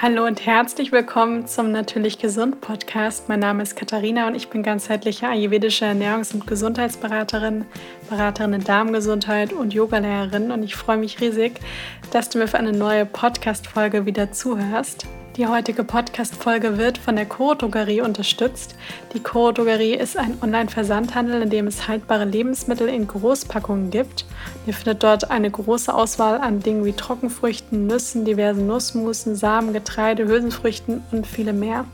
Hallo und herzlich willkommen zum Natürlich Gesund Podcast. Mein Name ist Katharina und ich bin ganzheitliche ayurvedische Ernährungs- und Gesundheitsberaterin, Beraterin in Darmgesundheit und Yogalehrerin und ich freue mich riesig, dass du mir für eine neue Podcast-Folge wieder zuhörst. Die heutige Podcast-Folge wird von der Coro Drogerie unterstützt. Die Coro Drogerie ist ein Online-Versandhandel, in dem es haltbare Lebensmittel in Großpackungen gibt. Ihr findet dort eine große Auswahl an Dingen wie Trockenfrüchten, Nüssen, diversen Nussmusen, Samen, Getreide, Hülsenfrüchten und viele mehr.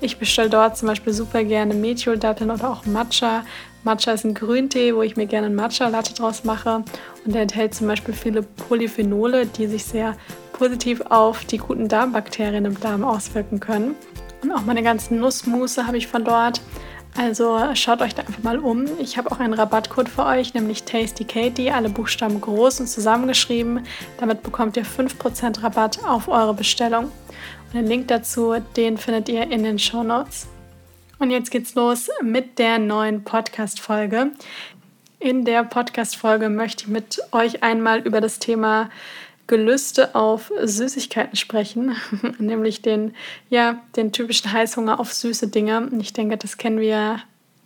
Ich bestelle dort zum Beispiel super gerne Methyl-Datteln oder auch Matcha. Matcha ist ein Grüntee, wo ich mir gerne Matcha-Latte draus mache. Und der enthält zum Beispiel viele Polyphenole, die sich sehr positiv auf die guten Darmbakterien im Darm auswirken können. Und auch meine ganzen Nussmusse habe ich von dort. Also schaut euch da einfach mal um. Ich habe auch einen Rabattcode für euch, nämlich TastyKatie, alle Buchstaben groß und zusammengeschrieben. Damit bekommt ihr 5% Rabatt auf eure Bestellung. Und den Link dazu, den findet ihr in den Show Notes. Und jetzt geht's los mit der neuen Podcast-Folge. In der Podcast-Folge möchte ich mit euch einmal über das Thema Gelüste auf Süßigkeiten sprechen, nämlich den, ja, den typischen Heißhunger auf süße Dinge. Ich denke, das kennen wir,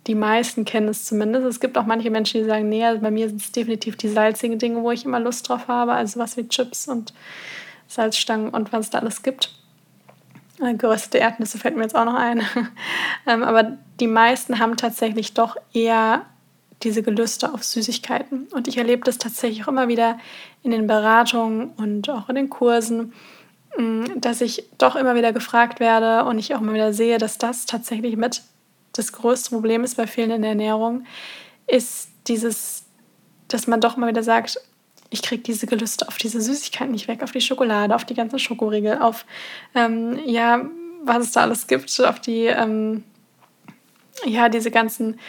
die meisten kennen es zumindest. Es gibt auch manche Menschen, die sagen, nee, also bei mir sind es definitiv die salzigen Dinge, wo ich immer Lust drauf habe, also was wie Chips und Salzstangen und was es da alles gibt. Äh, geröstete Erdnüsse fällt mir jetzt auch noch ein. Ähm, aber die meisten haben tatsächlich doch eher diese Gelüste auf Süßigkeiten. Und ich erlebe das tatsächlich auch immer wieder in den Beratungen und auch in den Kursen, mm, dass ich doch immer wieder gefragt werde und ich auch immer wieder sehe, dass das tatsächlich mit das größte Problem ist bei vielen in der Ernährung, ist dieses, dass man doch immer wieder sagt, ich kriege diese Gelüste auf diese Süßigkeiten nicht weg, auf die Schokolade, auf die ganzen Schokoriegel, auf, ähm, ja, was es da alles gibt, auf die, ähm, ja, diese ganzen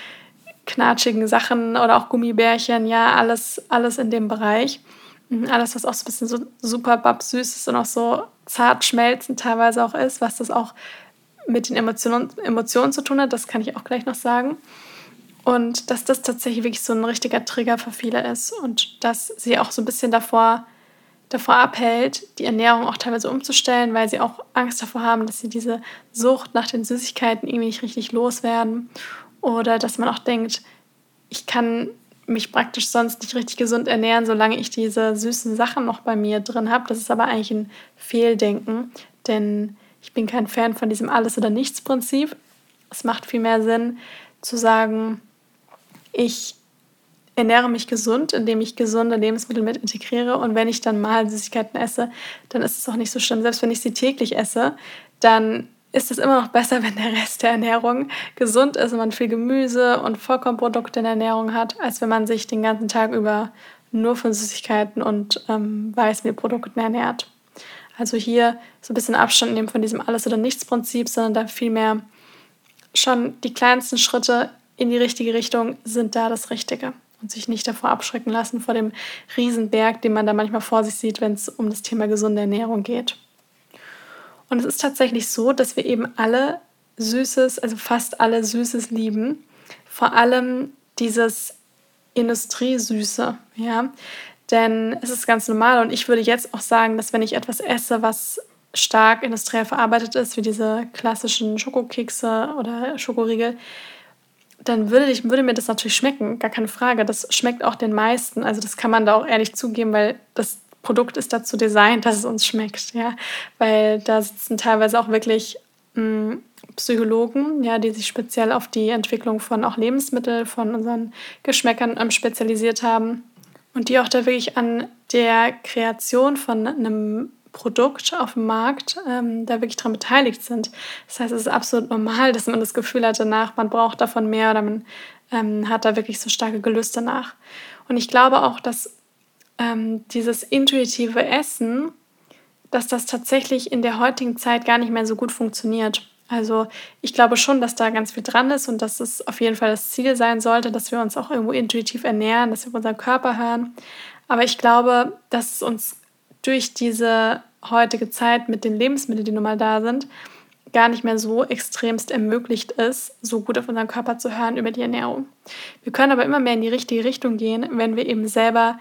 knatschigen Sachen oder auch Gummibärchen, ja, alles, alles in dem Bereich. Mhm, alles, was auch so ein bisschen so super babsüß ist und auch so zart schmelzend teilweise auch ist, was das auch mit den Emotionen, Emotionen zu tun hat, das kann ich auch gleich noch sagen. Und dass das tatsächlich wirklich so ein richtiger Trigger für viele ist und dass sie auch so ein bisschen davor, davor abhält, die Ernährung auch teilweise umzustellen, weil sie auch Angst davor haben, dass sie diese Sucht nach den Süßigkeiten irgendwie nicht richtig loswerden oder dass man auch denkt, ich kann mich praktisch sonst nicht richtig gesund ernähren, solange ich diese süßen Sachen noch bei mir drin habe. Das ist aber eigentlich ein Fehldenken, denn ich bin kein Fan von diesem Alles- oder Nichts-Prinzip. Es macht viel mehr Sinn zu sagen, ich ernähre mich gesund, indem ich gesunde Lebensmittel mit integriere. Und wenn ich dann mal Süßigkeiten esse, dann ist es auch nicht so schlimm. Selbst wenn ich sie täglich esse, dann ist es immer noch besser, wenn der Rest der Ernährung gesund ist und man viel Gemüse und Vollkornprodukte in der Ernährung hat, als wenn man sich den ganzen Tag über nur von Süßigkeiten und ähm, Weißmehlprodukten ernährt. Also hier so ein bisschen Abstand nehmen von diesem Alles- oder Nichts-Prinzip, sondern da vielmehr schon die kleinsten Schritte in die richtige Richtung sind da das Richtige und sich nicht davor abschrecken lassen vor dem Riesenberg, den man da manchmal vor sich sieht, wenn es um das Thema gesunde Ernährung geht. Und es ist tatsächlich so, dass wir eben alle Süßes, also fast alle Süßes lieben. Vor allem dieses Industriesüße, ja. Denn es ist ganz normal und ich würde jetzt auch sagen, dass wenn ich etwas esse, was stark industriell verarbeitet ist, wie diese klassischen Schokokekse oder Schokoriegel, dann würde, ich, würde mir das natürlich schmecken, gar keine Frage. Das schmeckt auch den meisten. Also das kann man da auch ehrlich zugeben, weil das Produkt ist dazu designt, dass es uns schmeckt, ja, weil da sitzen teilweise auch wirklich mh, hm, Psychologen, ja, die sich speziell auf die Entwicklung von auch Lebensmitteln, von unseren Geschmäckern ähm, spezialisiert haben und die auch da wirklich an der Kreation von einem Produkt auf dem Markt ähm, da wirklich daran beteiligt sind. Das heißt, es ist absolut normal, dass man das Gefühl hat danach, man braucht davon mehr oder man ähm, hat da wirklich so starke Gelüste nach. Und ich glaube auch, dass ähm, dieses intuitive Essen, dass das tatsächlich in der heutigen Zeit gar nicht mehr so gut funktioniert. Also ich glaube schon, dass da ganz viel dran ist und dass es auf jeden Fall das Ziel sein sollte, dass wir uns auch irgendwo intuitiv ernähren, dass wir auf unseren Körper hören. Aber ich glaube, dass es uns durch diese heutige Zeit mit den Lebensmitteln, die nun mal da sind, gar nicht mehr so extremst ermöglicht ist, so gut auf unseren Körper zu hören über die Ernährung. Wir können aber immer mehr in die richtige Richtung gehen, wenn wir eben selber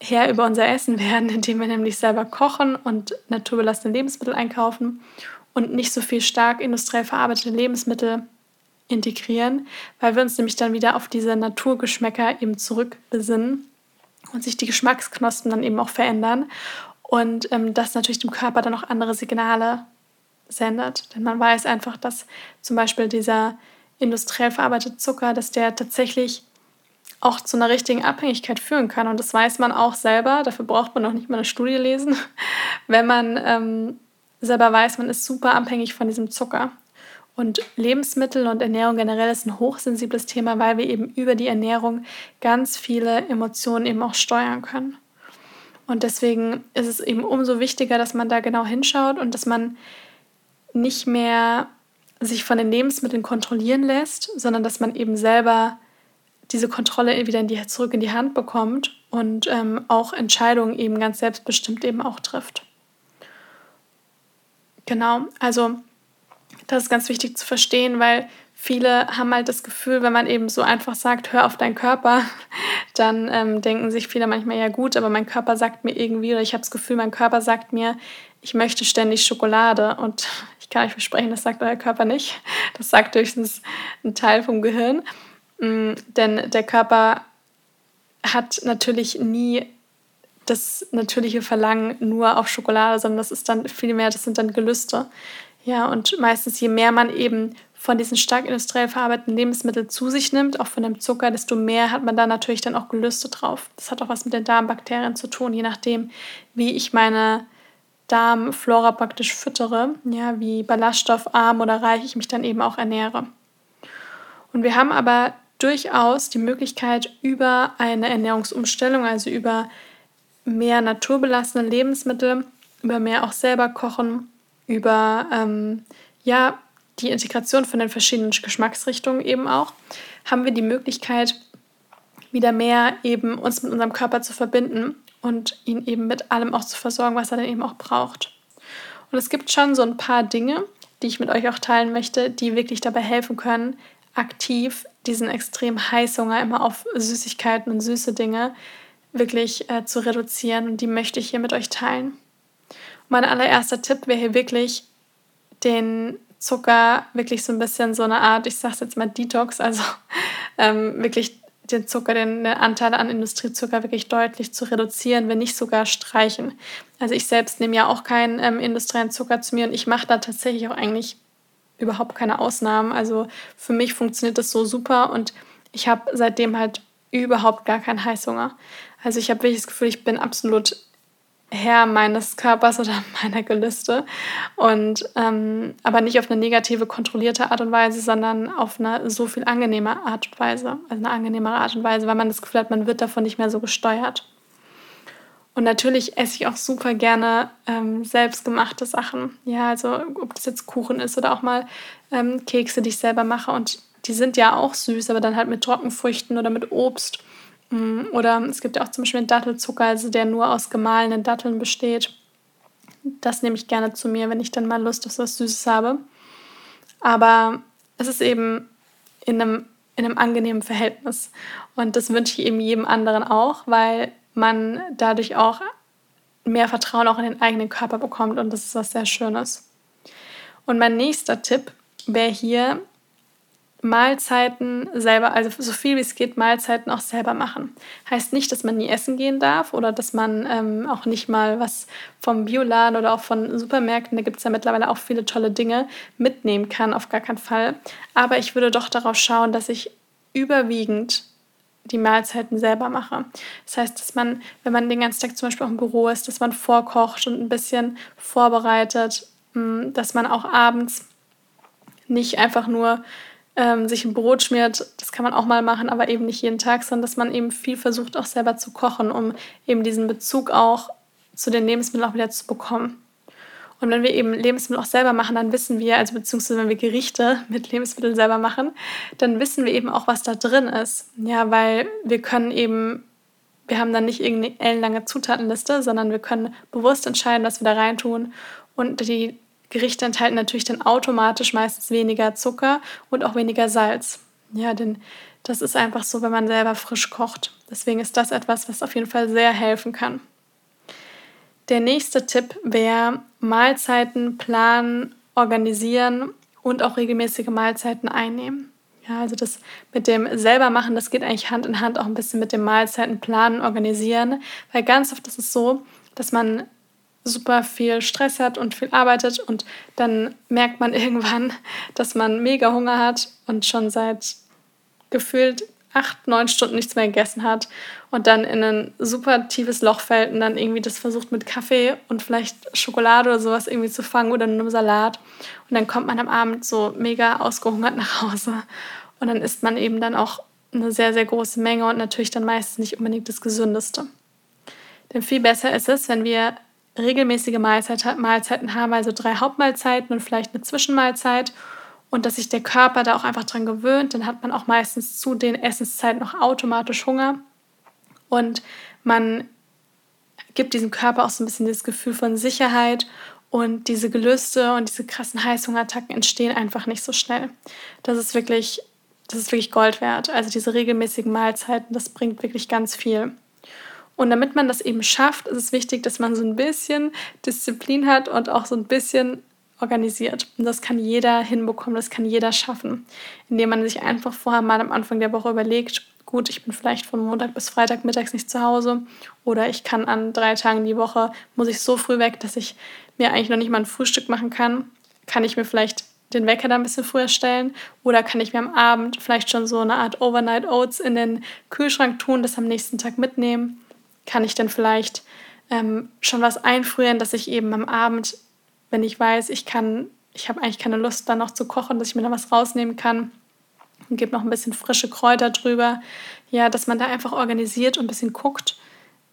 Herr über unser Essen werden, indem wir nämlich selber kochen und naturbelassene Lebensmittel einkaufen und nicht so viel stark industriell verarbeitete Lebensmittel integrieren, weil wir uns nämlich dann wieder auf diese Naturgeschmäcker eben zurückbesinnen und sich die Geschmacksknospen dann eben auch verändern und ähm, das natürlich dem Körper dann auch andere Signale sendet. Denn man weiß einfach, dass zum Beispiel dieser industriell verarbeitete Zucker, dass der tatsächlich auch zu einer richtigen Abhängigkeit führen kann. Und das weiß man auch selber. Dafür braucht man noch nicht mal eine Studie lesen. Wenn man ähm, selber weiß, man ist super abhängig von diesem Zucker. Und Lebensmittel und Ernährung generell ist ein hochsensibles Thema, weil wir eben über die Ernährung ganz viele Emotionen eben auch steuern können. Und deswegen ist es eben umso wichtiger, dass man da genau hinschaut und dass man nicht mehr sich von den Lebensmitteln kontrollieren lässt, sondern dass man eben selber diese Kontrolle wieder in die, zurück in die Hand bekommt und ähm, auch Entscheidungen eben ganz selbstbestimmt eben auch trifft. Genau, also das ist ganz wichtig zu verstehen, weil viele haben halt das Gefühl, wenn man eben so einfach sagt, hör auf deinen Körper, dann ähm, denken sich viele manchmal, ja gut, aber mein Körper sagt mir irgendwie, oder ich habe das Gefühl, mein Körper sagt mir, ich möchte ständig Schokolade. Und ich kann euch versprechen, das sagt euer Körper nicht. Das sagt höchstens ein Teil vom Gehirn. Mm, denn der Körper hat natürlich nie das natürliche Verlangen nur auf Schokolade, sondern das ist dann viel mehr, das sind dann Gelüste. Ja, und meistens je mehr man eben von diesen stark industriell verarbeiteten Lebensmitteln zu sich nimmt, auch von dem Zucker, desto mehr hat man da natürlich dann auch Gelüste drauf. Das hat auch was mit den Darmbakterien zu tun, je nachdem, wie ich meine Darmflora praktisch füttere, ja, wie ballaststoffarm oder reich ich mich dann eben auch ernähre. Und wir haben aber durchaus die Möglichkeit, über eine Ernährungsumstellung, also über mehr naturbelassene Lebensmittel, über mehr auch selber kochen, über ähm, ja, die Integration von den verschiedenen Geschmacksrichtungen eben auch, haben wir die Möglichkeit, wieder mehr eben uns mit unserem Körper zu verbinden und ihn eben mit allem auch zu versorgen, was er dann eben auch braucht. Und es gibt schon so ein paar Dinge, die ich mit euch auch teilen möchte, die wirklich dabei helfen können, aktiv diesen extremen Heißhunger immer auf Süßigkeiten und süße Dinge wirklich äh, zu reduzieren. Und die möchte ich hier mit euch teilen. Und mein allererster Tipp wäre hier wirklich, den Zucker wirklich so ein bisschen so eine Art, ich sage es jetzt mal Detox, also ähm, wirklich den Zucker, den, den, Anteil an Industriezucker wirklich deutlich zu reduzieren, wenn nicht sogar streichen. Also ich selbst nehme ja auch keinen ähm, industriellen Zucker zu mir und ich mache da tatsächlich auch eigentlich überhaupt keine Ausnahmen. Also für mich funktioniert das so super und ich habe seitdem halt überhaupt gar keinen Heißhunger. Also ich habe wirklich das Gefühl, ich bin absolut Herr meines Körpers oder meiner Gelüste. Und ähm, aber nicht auf eine negative, kontrollierte Art und Weise, sondern auf eine so viel angenehme Art und Weise. Also eine angenehmere Art und Weise, weil man das Gefühl hat, man wird davon nicht mehr so gesteuert. Und natürlich esse ich auch super gerne ähm, selbstgemachte Sachen. Ja, also ob das jetzt Kuchen ist oder auch mal ähm, Kekse, die ich selber mache. Und die sind ja auch süß, aber dann halt mit Trockenfrüchten oder mit Obst. Mm, oder es gibt ja auch zum Beispiel Dattelzucker, also der nur aus gemahlenen Datteln besteht. Das nehme ich gerne zu mir, wenn ich dann mal Lust auf was Süßes habe. Aber es ist eben in einem, in einem angenehmen Verhältnis. Und das wünsche ich eben jedem anderen auch, weil man dadurch auch mehr Vertrauen auch in den eigenen Körper bekommt und das ist was sehr Schönes. Und mein nächster Tipp wäre hier, Mahlzeiten selber, also so viel wie es geht, Mahlzeiten auch selber machen. Heißt nicht, dass man nie essen gehen darf oder dass man ähm, auch nicht mal was vom Bioladen oder auch von Supermärkten, da gibt es ja mittlerweile auch viele tolle Dinge, mitnehmen kann, auf gar keinen Fall. Aber ich würde doch darauf schauen, dass ich überwiegend die Mahlzeiten selber mache. Das heißt, dass man, wenn man den ganzen Tag zum Beispiel auch im Büro ist, dass man vorkocht und ein bisschen vorbereitet, mm, dass man auch abends nicht einfach nur ähm, sich ein Brot schmiert, das kann man auch mal machen, aber eben nicht jeden Tag, sondern dass man eben viel versucht auch selber zu kochen, um eben diesen Bezug auch zu den Lebensmitteln auch wieder zu bekommen. Und wenn wir eben Lebensmittel auch selber machen, dann wissen wir, also beziehungsweise wenn wir Gerichte mit Lebensmitteln selber machen, dann wissen wir eben auch, was da drin ist. Ja, weil wir können eben, wir haben dann nicht irgendeine ellenlange Zutatenliste, sondern wir können bewusst entscheiden, was wir da reintun. Und die Gerichte enthalten natürlich dann automatisch meistens weniger Zucker und auch weniger Salz. Ja, denn Das ist einfach so, wenn man selber frisch kocht. Deswegen ist das etwas, was auf jeden Fall sehr helfen kann. Der nächste Tipp wäre Mahlzeiten planen, organisieren und auch regelmäßige Mahlzeiten einnehmen. Ja, also das mit dem selber machen, das geht eigentlich Hand in Hand auch ein bisschen mit dem Mahlzeiten planen, organisieren, weil ganz oft ist es so, dass man super viel Stress hat und viel arbeitet und dann merkt man irgendwann, dass man mega Hunger hat und schon seit gefühlt acht, neun Stunden nichts mehr gegessen hat und dann in ein super tiefes Loch fällt und dann irgendwie das versucht mit Kaffee und vielleicht Schokolade oder sowas irgendwie zu fangen oder einem Salat. Und dann kommt man am Abend so mega ausgehungert nach Hause und dann isst man eben dann auch eine sehr, sehr große Menge und natürlich dann meistens nicht unbedingt das Gesündeste. Denn viel besser ist es, wenn wir regelmäßige Mahlzeit, Mahlzeiten haben, also drei Hauptmahlzeiten und vielleicht eine Zwischenmahlzeit und dass sich der Körper da auch einfach dran gewöhnt, dann hat man auch meistens zu den Essenszeiten noch automatisch Hunger und man gibt diesem Körper auch so ein bisschen das Gefühl von Sicherheit und diese Gelüste und diese krassen Heißhungerattacken entstehen einfach nicht so schnell. Das ist wirklich, das ist wirklich Gold wert. Also diese regelmäßigen Mahlzeiten, das bringt wirklich ganz viel. Und damit man das eben schafft, ist es wichtig, dass man so ein bisschen Disziplin hat und auch so ein bisschen organisiert. Und das kann jeder hinbekommen, das kann jeder schaffen, indem man sich einfach vorher mal am Anfang der Woche überlegt, gut, ich bin vielleicht von Montag bis Freitag mittags nicht zu Hause oder ich kann an drei Tagen die Woche, muss ich so früh weg, dass ich mir eigentlich noch nicht mal ein Frühstück machen kann. Kann ich mir vielleicht den Wecker da ein bisschen früher stellen oder kann ich mir am Abend vielleicht schon so eine Art Overnight Oats in den Kühlschrank tun, das am nächsten Tag mitnehmen kann ich dann vielleicht ähm, schon was einfrieren, dass ich eben am Abend, wenn ich weiß, ich kann, ich habe eigentlich keine Lust, dann noch zu kochen, dass ich mir da was rausnehmen kann und gebe noch ein bisschen frische Kräuter drüber. Ja, dass man da einfach organisiert und ein bisschen guckt,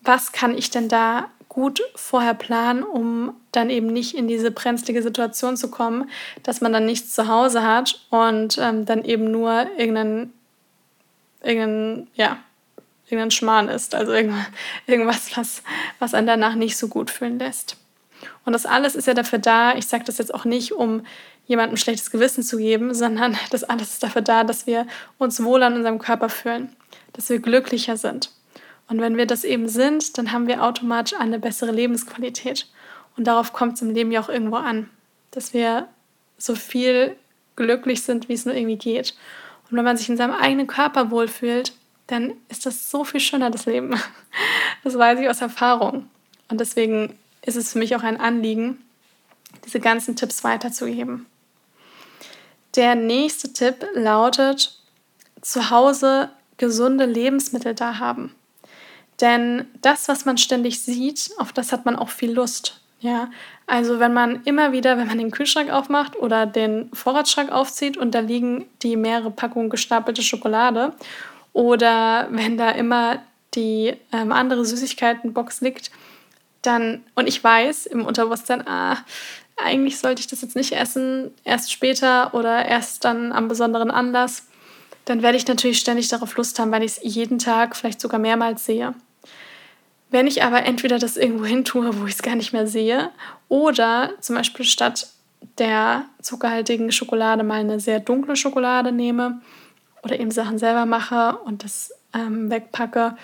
was kann ich denn da gut vorher planen, um dann eben nicht in diese brenzlige Situation zu kommen, dass man dann nichts zu Hause hat und ähm, dann eben nur irgendeinen, irgendeinen, ja, irgendein Schmarrn ist, also irgendwas, was, was einen danach nicht so gut fühlen lässt. Und das alles ist ja dafür da, ich sage das jetzt auch nicht, um jemandem schlechtes Gewissen zu geben, sondern das alles ist dafür da, dass wir uns wohl an unserem Körper fühlen, dass wir glücklicher sind. Und wenn wir das eben sind, dann haben wir automatisch eine bessere Lebensqualität. Und darauf kommt es im Leben ja auch irgendwo an, dass wir so viel glücklich sind, wie es nur irgendwie geht. Und wenn man sich in seinem eigenen Körper wohlfühlt, dann ist das so viel schöner, das Leben. Das weiß ich aus Erfahrung. Und deswegen ist es für mich auch ein Anliegen, diese ganzen Tipps weiterzugeben. Der nächste Tipp lautet, zu Hause gesunde Lebensmittel da haben. Denn das, was man ständig sieht, auf das hat man auch viel Lust. Ja, also wenn man immer wieder, wenn man den Kühlschrank aufmacht oder den Vorratsschrank aufzieht und da liegen die mehrere Packungen gestapelte Schokolade oder wenn da immer die ähm, andere Süßigkeitenbox liegt, dann, und ich weiß im Unterbewusstsein, ah, eigentlich sollte ich das jetzt nicht essen, erst später oder erst dann am besonderen Anlass, dann werde ich natürlich ständig darauf Lust haben, weil ich es jeden Tag, vielleicht sogar mehrmals sehe. Wenn ich aber entweder das irgendwo hin tue, wo ich es gar nicht mehr sehe, oder zum Beispiel statt der zuckerhaltigen Schokolade mal eine sehr dunkle Schokolade nehme oder eben Sachen selber mache und das ähm, wegpacke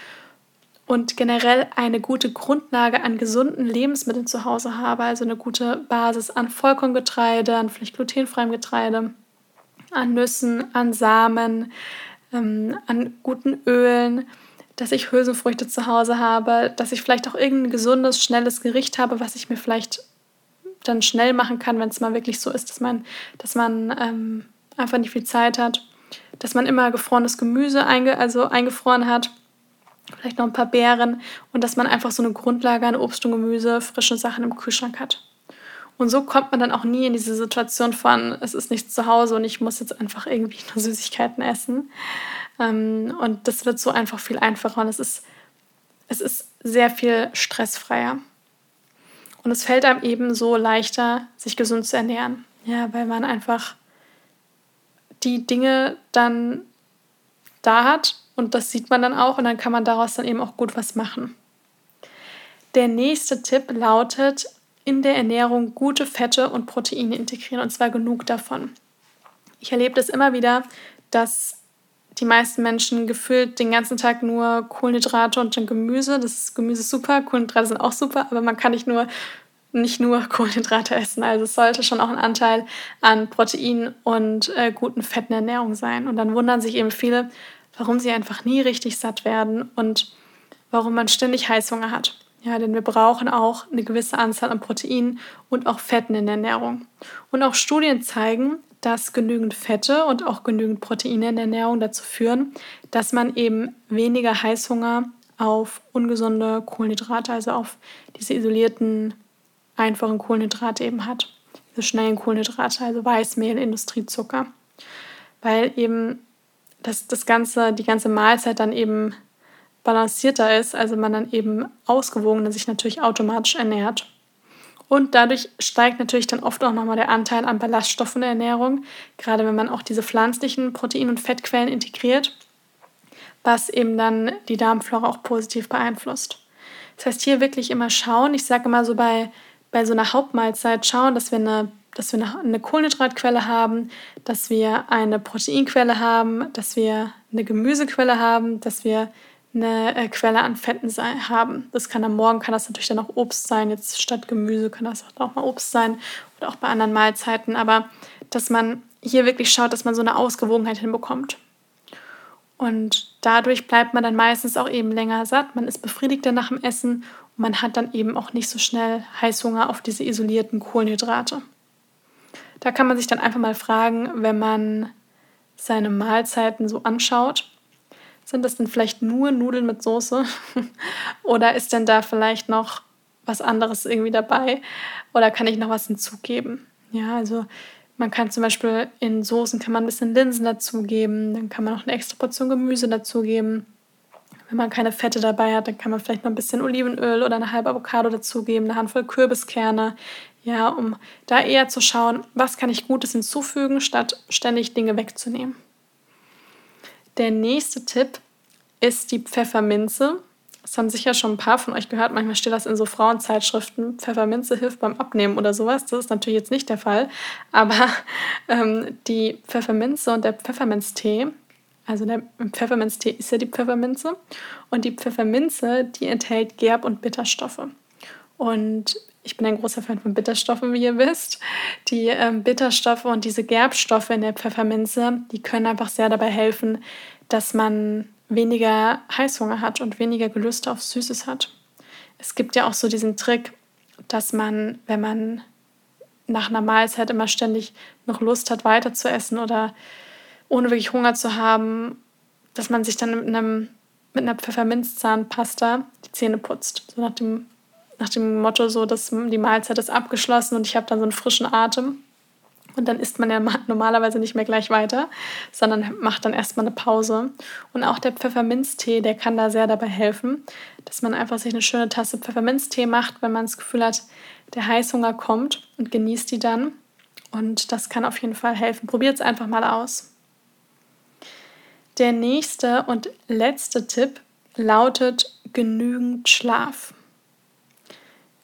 und generell eine gute Grundlage an gesunden Lebensmitteln zu Hause habe, also eine gute Basis an Vollkorngetreide, an vielleicht glutenfreiem Getreide, an Nüssen, an Samen, ähm, an guten Ölen, dass ich Hülsenfrüchte zu Hause habe, dass ich vielleicht auch irgendein gesundes, schnelles Gericht habe, was ich mir vielleicht dann schnell machen kann, wenn es mal wirklich so ist, dass man, dass man ähm, einfach nicht viel Zeit hat dass man immer gefrorenes Gemüse einge also eingefroren hat, vielleicht noch ein paar Beeren und dass man einfach so eine Grundlage an Obst und Gemüse, frischen Sachen im Kühlschrank hat. Und so kommt man dann auch nie in diese Situation von, es ist nichts zu Hause und ich muss jetzt einfach irgendwie nur Süßigkeiten essen. Ähm, und das wird so einfach viel einfacher und es ist, es ist sehr viel stressfreier. Und es fällt einem eben so leichter, sich gesund zu ernähren. Ja, weil man einfach die Dinge dann da hat und das sieht man dann auch und dann kann man daraus dann eben auch gut was machen. Der nächste Tipp lautet, in der Ernährung gute Fette und Proteine integrieren und zwar genug davon. Ich erlebe das immer wieder, dass die meisten Menschen gefühlt den ganzen Tag nur Kohlenhydrate und dann Gemüse. Das Gemüse ist super, Kohlenhydrate sind auch super, aber man kann nicht nur, nicht nur Kohlenhydrate essen. Also es sollte schon auch ein Anteil an Protein und äh, guten Fetten Ernährung sein. Und dann wundern sich eben viele, warum sie einfach nie richtig satt werden und warum man ständig Heißhunger hat. Ja, denn wir brauchen auch eine gewisse Anzahl an Proteinen und auch Fetten in der Ernährung. Und auch Studien zeigen, dass genügend Fette und auch genügend Proteine in der Ernährung dazu führen, dass man eben weniger Heißhunger auf ungesunde Kohlenhydrate, also auf diese isolierten, einfachen Kohlenhydrate eben hat. Diese schnellen Kohlenhydrate, also Weißmehl, Industriezucker. Weil eben das, das ganze, die ganze Mahlzeit dann eben balancierter ist, also man dann eben ausgewogener sich natürlich automatisch ernährt. Und dadurch steigt natürlich dann oft auch nochmal der Anteil an Ballaststoffen in der Ernährung, gerade wenn man auch diese pflanzlichen Protein- und Fettquellen integriert, was eben dann die Darmflora auch positiv beeinflusst. Das heißt, hier wirklich immer schauen. Ich sage immer so bei, bei so einer Hauptmahlzeit schauen, dass wir eine dass wir eine Kohlenhydratquelle haben, dass wir eine Proteinquelle haben, dass wir eine Gemüsequelle haben, dass wir eine äh, Quelle an Fetten haben. Das kann am Morgen kann das natürlich dann auch Obst sein. Jetzt statt Gemüse kann das auch mal Obst sein oder auch bei anderen Mahlzeiten. Aber dass man hier wirklich schaut, dass man so eine Ausgewogenheit hinbekommt. Und dadurch bleibt man dann meistens auch eben länger satt. Man ist befriedigter nach dem Essen und man hat dann eben auch nicht so schnell Heißhunger auf diese isolierten Kohlenhydrate. Da kann man sich dann einfach mal fragen, wenn man seine Mahlzeiten so anschaut, sind das denn vielleicht nur Nudeln mit Soße? Oder ist denn da vielleicht noch was anderes irgendwie dabei? Oder kann ich noch was hinzugeben? Ja, also man kann zum Beispiel in Soßen kann man ein bisschen Linsen dazugeben, dann kann man noch eine extra Portion Gemüse dazugeben. Wenn man keine Fette dabei hat, dann kann man vielleicht noch ein bisschen Olivenöl oder eine halbe Avocado dazugeben, eine Handvoll Kürbiskerne, ja, um da eher zu schauen, was kann ich Gutes hinzufügen, statt ständig Dinge wegzunehmen. Der nächste Tipp ist die Pfefferminze. Das haben sicher schon ein paar von euch gehört. Manchmal steht das in so Frauenzeitschriften. Pfefferminze hilft beim Abnehmen oder sowas. Das ist natürlich jetzt nicht der Fall. Aber ähm, die Pfefferminze und der Pfefferminztee, also der Pfefferminztee ist ja die Pfefferminze. Und die Pfefferminze, die enthält Gerb- und Bitterstoffe. Und ich bin ein großer Fan von Bitterstoffen, wie ihr wisst. Die ähm, Bitterstoffe und diese Gerbstoffe in der Pfefferminze, die können einfach sehr dabei helfen, dass man weniger Heißhunger hat und weniger Gelüste auf Süßes hat. Es gibt ja auch so diesen Trick, dass man, wenn man nach einer Mahlzeit immer ständig noch Lust hat, weiter zu essen oder ohne wirklich Hunger zu haben, dass man sich dann mit, einem, mit einer Pfefferminzzahnpasta die Zähne putzt. So nach dem nach dem Motto so, dass die Mahlzeit ist abgeschlossen und ich habe dann so einen frischen Atem. Und dann isst man ja normalerweise nicht mehr gleich weiter, sondern macht dann erstmal eine Pause. Und auch der Pfefferminztee, der kann da sehr dabei helfen, dass man einfach sich eine schöne Tasse Pfefferminztee macht, wenn man das Gefühl hat, der Heißhunger kommt und genießt die dann. Und das kann auf jeden Fall helfen. Probiert es einfach mal aus. Der nächste und letzte Tipp lautet genügend Schlaf.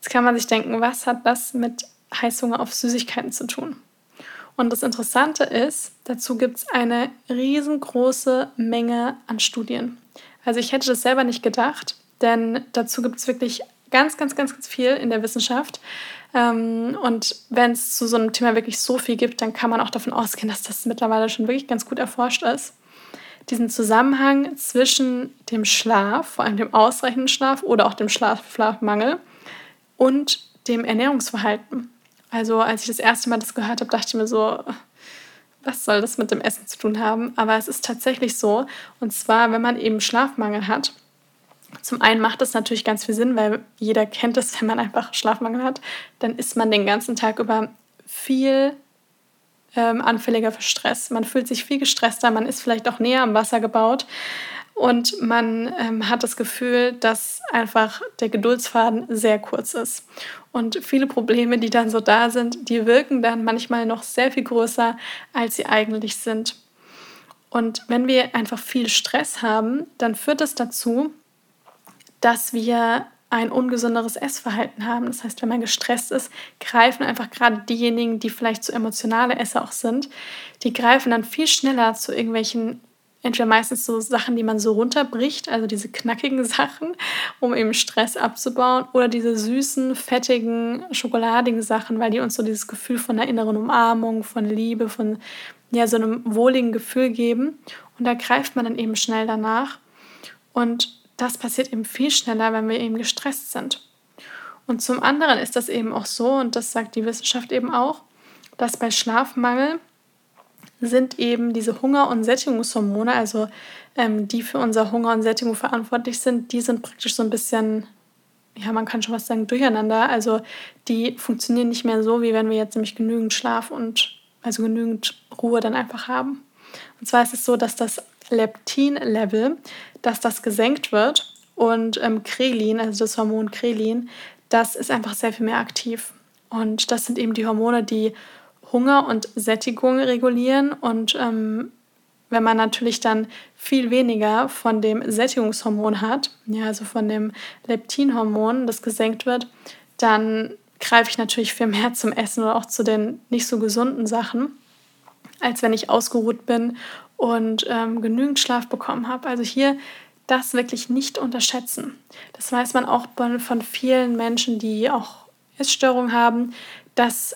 Jetzt kann man sich denken, was hat das mit Heißhunger auf Süßigkeiten zu tun? Und das Interessante ist, dazu gibt es eine riesengroße Menge an Studien. Also ich hätte das selber nicht gedacht, denn dazu gibt es wirklich ganz, ganz, ganz, ganz viel in der Wissenschaft. Ähm, und wenn es zu so einem Thema wirklich so viel gibt, dann kann man auch davon ausgehen, dass das mittlerweile schon wirklich ganz gut erforscht ist. Diesen Zusammenhang zwischen dem Schlaf, vor allem dem ausreichenden Schlaf oder auch dem Schlafmangel und dem Ernährungsverhalten. Also als ich das erste Mal das gehört habe, dachte ich mir so, was soll das mit dem Essen zu tun haben? Aber es ist tatsächlich so. Und zwar, wenn man eben Schlafmangel hat. Zum einen macht das natürlich ganz viel Sinn, weil jeder kennt es, wenn man einfach Schlafmangel hat, dann ist man den ganzen Tag über viel ähm, anfälliger für Stress. Man fühlt sich viel gestresster, man ist vielleicht auch näher am Wasser gebaut und man ähm, hat das Gefühl, dass einfach der Geduldsfaden sehr kurz ist. Und viele Probleme, die dann so da sind, die wirken dann manchmal noch sehr viel größer, als sie eigentlich sind. Und wenn wir einfach viel Stress haben, dann führt das dazu, dass wir ein ungesünderes Essverhalten haben. Das heißt, wenn man gestresst ist, greifen einfach gerade diejenigen, die vielleicht zu emotionale Esser auch sind, die greifen dann viel schneller zu irgendwelchen entweder meistens so Sachen, die man so runterbricht, also diese knackigen Sachen, um eben Stress abzubauen, oder diese süßen, fettigen, schokoladigen Sachen, weil die uns so dieses Gefühl von einer inneren Umarmung, von Liebe, von ja, so einem wohligen Gefühl geben. Und da greift man dann eben schnell danach. Und das passiert eben viel schneller, wenn wir eben gestresst sind. Und zum anderen ist das eben auch so, und das sagt die Wissenschaft eben auch, dass bei Schlafmangel sind eben diese Hunger- und Sättigungshormone, also ähm, die für unser Hunger und Sättigung verantwortlich sind, die sind praktisch so ein bisschen, ja, man kann schon was sagen, durcheinander. Also die funktionieren nicht mehr so, wie wenn wir jetzt nämlich genügend Schlaf und also genügend Ruhe dann einfach haben. Und zwar ist es so, dass das Leptin-Level, dass das gesenkt wird und ähm, Krelin, also das Hormon Krelin, das ist einfach sehr viel mehr aktiv. Und das sind eben die Hormone, die Hunger und Sättigung regulieren. Und ähm, wenn man natürlich dann viel weniger von dem Sättigungshormon hat, ja, also von dem Leptinhormon, das gesenkt wird, dann greife ich natürlich viel mehr zum Essen oder auch zu den nicht so gesunden Sachen, als wenn ich ausgeruht bin und ähm, genügend Schlaf bekommen habe. Also hier das wirklich nicht unterschätzen. Das weiß man auch von vielen Menschen, die auch Essstörungen haben, dass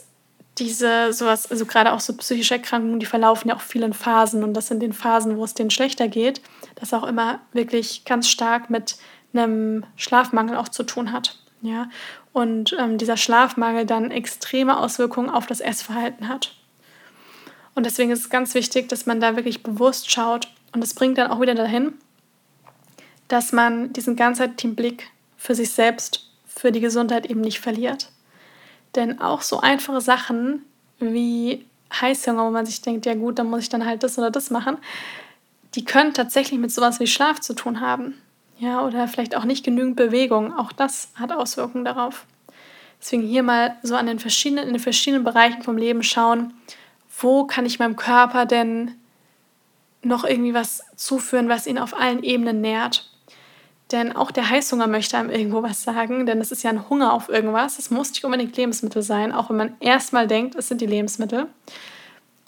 diese sowas, also gerade auch so psychische Erkrankungen, die verlaufen ja auch vielen Phasen und das sind den Phasen, wo es denen schlechter geht, das auch immer wirklich ganz stark mit einem Schlafmangel auch zu tun hat. Ja? Und ähm, dieser Schlafmangel dann extreme Auswirkungen auf das Essverhalten hat. Und deswegen ist es ganz wichtig, dass man da wirklich bewusst schaut. Und das bringt dann auch wieder dahin, dass man diesen ganzheitlichen Blick für sich selbst, für die Gesundheit eben nicht verliert. Denn auch so einfache Sachen wie Heißhunger, wo man sich denkt, ja gut, dann muss ich dann halt das oder das machen, die können tatsächlich mit sowas wie Schlaf zu tun haben. Ja, oder vielleicht auch nicht genügend Bewegung. Auch das hat Auswirkungen darauf. Deswegen hier mal so an den verschiedenen, in den verschiedenen Bereichen vom Leben schauen, wo kann ich meinem Körper denn noch irgendwie was zuführen, was ihn auf allen Ebenen nährt. Denn auch der Heißhunger möchte einem irgendwo was sagen, denn es ist ja ein Hunger auf irgendwas. Es muss nicht unbedingt Lebensmittel sein, auch wenn man erstmal denkt, es sind die Lebensmittel.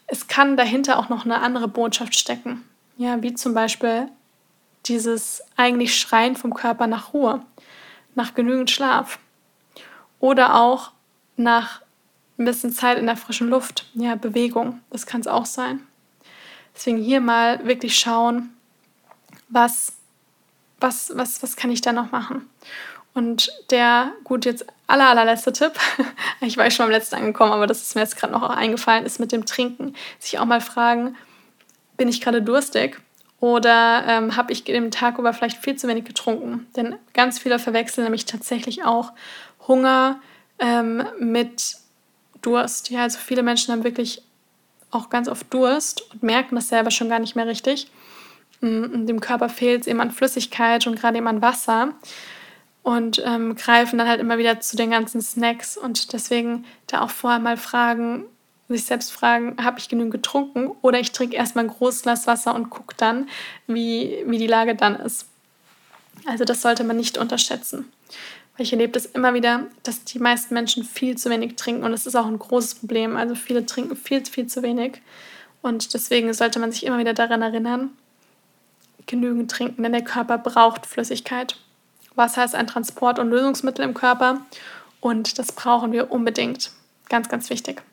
Es kann dahinter auch noch eine andere Botschaft stecken. Ja, wie zum Beispiel dieses eigentlich Schreien vom Körper nach Ruhe, nach genügend Schlaf. Oder auch nach ein bisschen Zeit in der frischen Luft, ja, Bewegung, das kann es auch sein. Deswegen hier mal wirklich schauen, was was, was, was kann ich da noch machen? Und der, gut, jetzt aller, allerletzte Tipp, ich war schon beim letzten angekommen, aber das ist mir jetzt gerade noch eingefallen, ist mit dem Trinken. Sich auch mal fragen, bin ich gerade durstig oder ähm, habe ich den Tag über vielleicht viel zu wenig getrunken? Denn ganz viele verwechseln nämlich tatsächlich auch Hunger ähm, mit Durst. Ja, also viele Menschen haben wirklich auch ganz oft Durst und merken das selber schon gar nicht mehr richtig. Mm, dem Körper fehlt es eben an Flüssigkeit und gerade eben an Wasser und ähm, greifen dann halt immer wieder zu den ganzen Snacks und deswegen da auch vorher mal fragen, sich selbst fragen, habe ich genügend getrunken oder ich trinke erstmal ein großes Glas Wasser und gucke dann, wie, wie die Lage dann ist. Also das sollte man nicht unterschätzen. Weil ich erlebe das immer wieder, dass die meisten Menschen viel zu wenig trinken und das ist auch ein großes Problem. Also viele trinken viel, viel zu wenig und deswegen sollte man sich immer wieder daran erinnern, genügend trinken, denn der Körper braucht Flüssigkeit. Wasser ist ein Transport- und Lösungsmittel im Körper und das brauchen wir unbedingt. Ganz, ganz wichtig.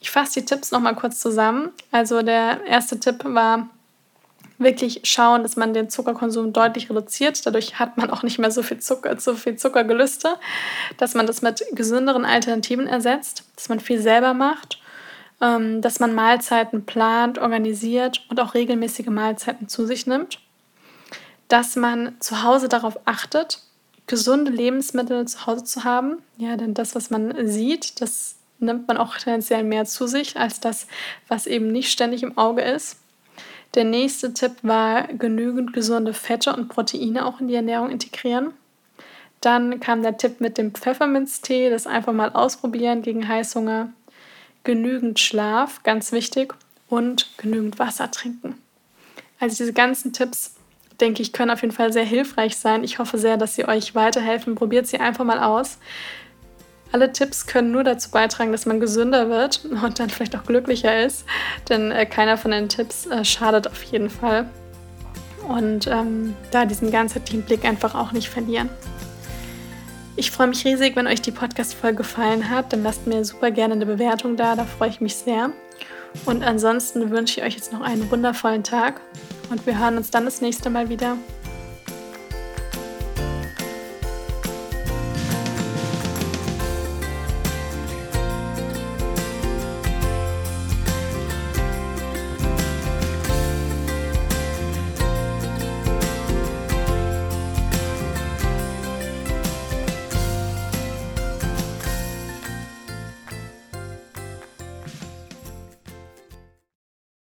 Ich fasse die Tipps nochmal kurz zusammen. Also der erste Tipp war wirklich schauen, dass man den Zuckerkonsum deutlich reduziert. Dadurch hat man auch nicht mehr so viel Zucker, so viel Zuckergelüste, dass man das mit gesünderen Alternativen ersetzt, dass man viel selber macht ähm, dass man Mahlzeiten plant, organisiert und auch regelmäßige Mahlzeiten zu sich nimmt, dass man zu Hause darauf achtet, gesunde Lebensmittel zu Hause zu haben. Ja, denn das, was man sieht, das nimmt man auch tendenziell mehr zu sich als das, was eben nicht ständig im Auge ist. Der nächste Tipp war, genügend gesunde Fette und Proteine auch in die Ernährung integrieren. Dann kam der Tipp mit dem Pfefferminztee, das einfach mal ausprobieren gegen Heißhunger genügend Schlaf, ganz wichtig, und genügend Wasser trinken. Also diese ganzen Tipps, denke ich, können auf jeden Fall sehr hilfreich sein. Ich hoffe sehr, dass sie euch weiterhelfen. Probiert sie einfach mal aus. Alle Tipps können nur dazu beitragen, dass man gesünder wird und dann vielleicht auch glücklicher ist, denn äh, keiner von den Tipps äh, schadet auf jeden Fall. Und ähm, da diesen ganzheitlichen Blick einfach auch nicht verlieren. Ich freue mich riesig, wenn euch die Podcast-Folge gefallen hat. Dann lasst mir super gerne eine Bewertung da, da freue ich mich sehr. Und ansonsten wünsche ich euch jetzt noch einen wundervollen Tag und wir hören uns dann das nächste Mal wieder.